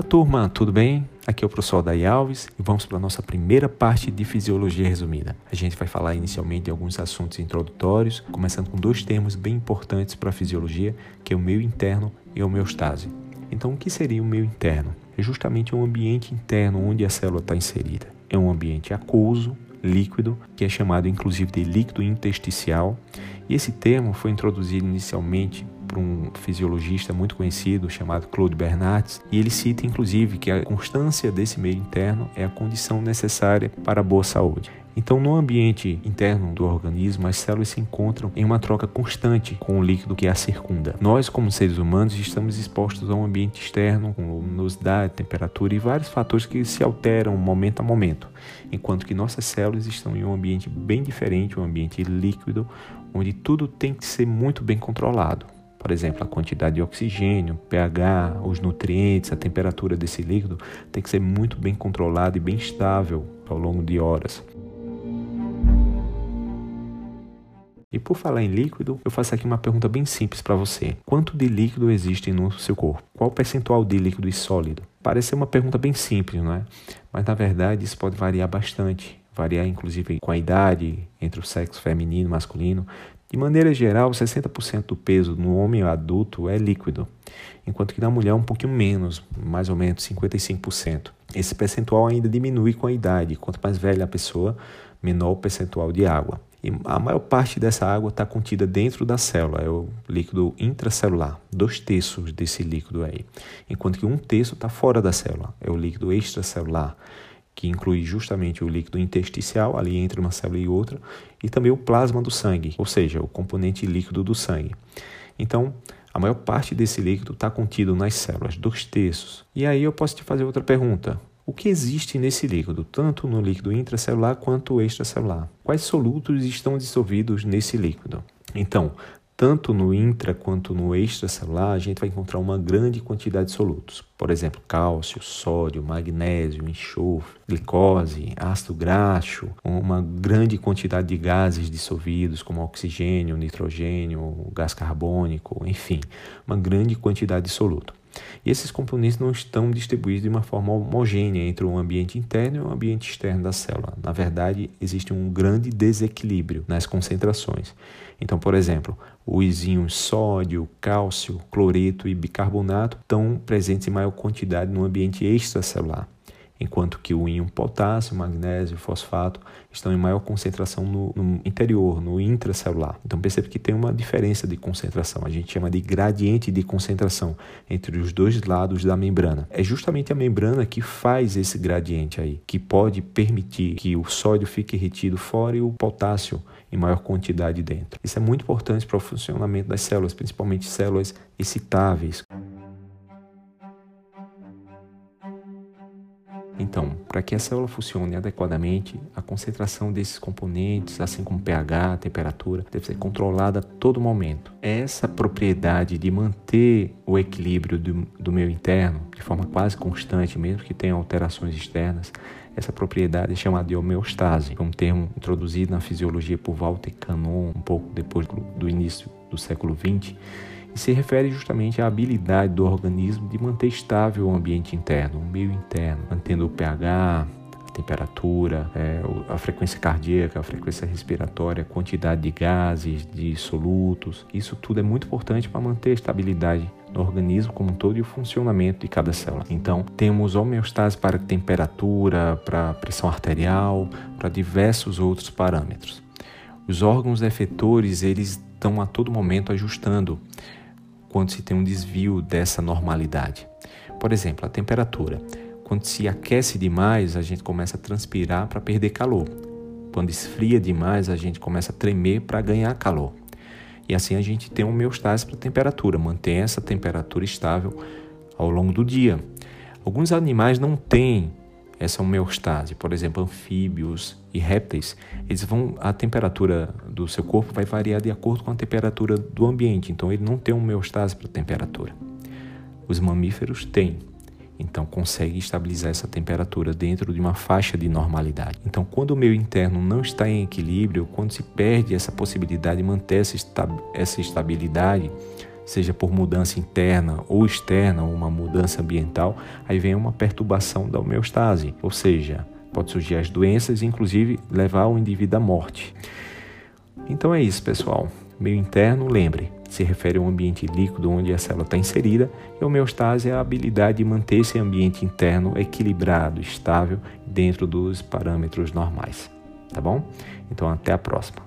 Olá, turma, tudo bem? Aqui é o professor Daí Alves e vamos para a nossa primeira parte de fisiologia resumida. A gente vai falar inicialmente de alguns assuntos introdutórios, começando com dois termos bem importantes para a fisiologia, que é o meio interno e a homeostase. Então, o que seria o meio interno? É justamente um ambiente interno onde a célula está inserida. É um ambiente aquoso, líquido, que é chamado inclusive de líquido intersticial. E esse termo foi introduzido inicialmente por um fisiologista muito conhecido chamado Claude Bernardes, e ele cita inclusive que a constância desse meio interno é a condição necessária para a boa saúde. Então, no ambiente interno do organismo, as células se encontram em uma troca constante com o líquido que a circunda. Nós, como seres humanos, estamos expostos a um ambiente externo, com luminosidade, temperatura e vários fatores que se alteram momento a momento, enquanto que nossas células estão em um ambiente bem diferente, um ambiente líquido, onde tudo tem que ser muito bem controlado. Por exemplo, a quantidade de oxigênio, pH, os nutrientes, a temperatura desse líquido tem que ser muito bem controlada e bem estável ao longo de horas. E por falar em líquido, eu faço aqui uma pergunta bem simples para você. Quanto de líquido existe no seu corpo? Qual percentual de líquido e sólido? Parece uma pergunta bem simples, não é? Mas na verdade isso pode variar bastante. Variar inclusive com a idade, entre o sexo feminino e masculino. De maneira geral, 60% do peso no homem adulto é líquido, enquanto que na mulher é um pouquinho menos, mais ou menos 55%. Esse percentual ainda diminui com a idade. Quanto mais velha a pessoa, menor o percentual de água. E a maior parte dessa água está contida dentro da célula, é o líquido intracelular, dois terços desse líquido aí. Enquanto que um terço está fora da célula, é o líquido extracelular que inclui justamente o líquido intersticial, ali entre uma célula e outra, e também o plasma do sangue, ou seja, o componente líquido do sangue. Então, a maior parte desse líquido está contido nas células, dois terços. E aí eu posso te fazer outra pergunta. O que existe nesse líquido, tanto no líquido intracelular quanto extracelular? Quais solutos estão dissolvidos nesse líquido? Então, tanto no intra quanto no extracelular, a gente vai encontrar uma grande quantidade de solutos. Por exemplo, cálcio, sódio, magnésio, enxofre, glicose, ácido graxo, uma grande quantidade de gases dissolvidos, como oxigênio, nitrogênio, gás carbônico, enfim, uma grande quantidade de soluto. E esses componentes não estão distribuídos de uma forma homogênea entre o ambiente interno e o ambiente externo da célula. Na verdade, existe um grande desequilíbrio nas concentrações. Então, por exemplo, os íons sódio, cálcio, cloreto e bicarbonato estão presentes em maior quantidade no ambiente extracelular enquanto que o íon potássio, magnésio e fosfato estão em maior concentração no, no, interior, no intracelular. Então percebe que tem uma diferença de concentração, a gente chama de gradiente de concentração entre os dois lados da membrana. É justamente a membrana que faz esse gradiente aí, que pode permitir que o sódio fique retido fora e o potássio em maior quantidade dentro. Isso é muito importante para o funcionamento das células, principalmente células excitáveis. Então, para que a célula funcione adequadamente, a concentração desses componentes, assim como pH, temperatura, deve ser controlada a todo momento. Essa propriedade de manter o equilíbrio do, do meio interno de forma quase constante, mesmo que tenha alterações externas, essa propriedade é chamada de homeostase, é um termo introduzido na fisiologia por Walter Cannon um pouco depois do início do século XX e se refere justamente à habilidade do organismo de manter estável o ambiente interno, o meio interno, mantendo o pH, a temperatura, é, a frequência cardíaca, a frequência respiratória, a quantidade de gases, de solutos. Isso tudo é muito importante para manter a estabilidade no organismo como um todo e o funcionamento de cada célula. Então, temos homeostase para temperatura, para pressão arterial, para diversos outros parâmetros. Os órgãos efetores, eles estão a todo momento ajustando quando se tem um desvio dessa normalidade. Por exemplo, a temperatura. Quando se aquece demais, a gente começa a transpirar para perder calor. Quando esfria demais, a gente começa a tremer para ganhar calor. E assim a gente tem homeostase para a temperatura, mantém essa temperatura estável ao longo do dia. Alguns animais não têm essa homeostase. Por exemplo, anfíbios e répteis, eles vão a temperatura do seu corpo vai variar de acordo com a temperatura do ambiente. Então ele não tem homeostase para temperatura. Os mamíferos têm. Então consegue estabilizar essa temperatura dentro de uma faixa de normalidade. Então, quando o meio interno não está em equilíbrio, quando se perde essa possibilidade de manter essa estabilidade, seja por mudança interna ou externa, uma mudança ambiental, aí vem uma perturbação da homeostase, ou seja, pode surgir as doenças e inclusive levar o indivíduo à morte. Então é isso, pessoal. Meio interno, lembre, se refere a um ambiente líquido onde a célula está inserida, e homeostase é a habilidade de manter esse ambiente interno equilibrado, estável, dentro dos parâmetros normais. Tá bom? Então até a próxima.